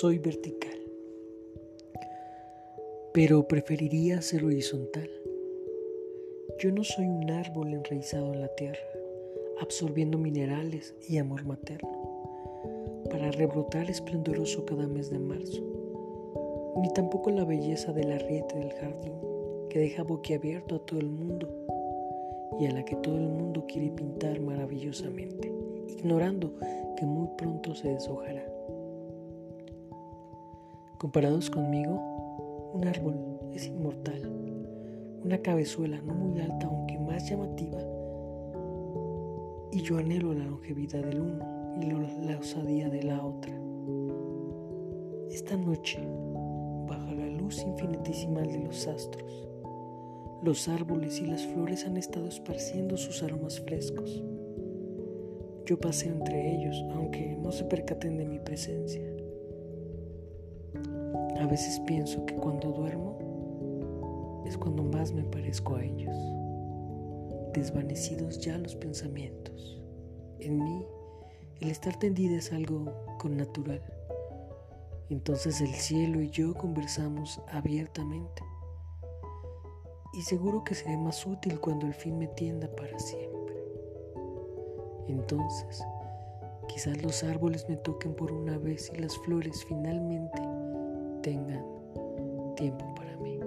soy vertical, pero preferiría ser horizontal. Yo no soy un árbol enraizado en la tierra, absorbiendo minerales y amor materno, para rebrotar esplendoroso cada mes de marzo, ni tampoco la belleza del arriete del jardín que deja boquiabierto a todo el mundo y a la que todo el mundo quiere pintar maravillosamente, ignorando que muy pronto se deshojará. Comparados conmigo, un árbol es inmortal, una cabezuela no muy alta aunque más llamativa, y yo anhelo la longevidad del uno y la osadía de la otra. Esta noche, bajo la luz infinitesimal de los astros, los árboles y las flores han estado esparciendo sus aromas frescos. Yo paseo entre ellos, aunque no se percaten de mi presencia. A veces pienso que cuando duermo es cuando más me parezco a ellos, desvanecidos ya los pensamientos. En mí, el estar tendida es algo con natural. Entonces el cielo y yo conversamos abiertamente y seguro que seré más útil cuando el fin me tienda para siempre. Entonces, quizás los árboles me toquen por una vez y las flores finalmente tengan tiempo para mí.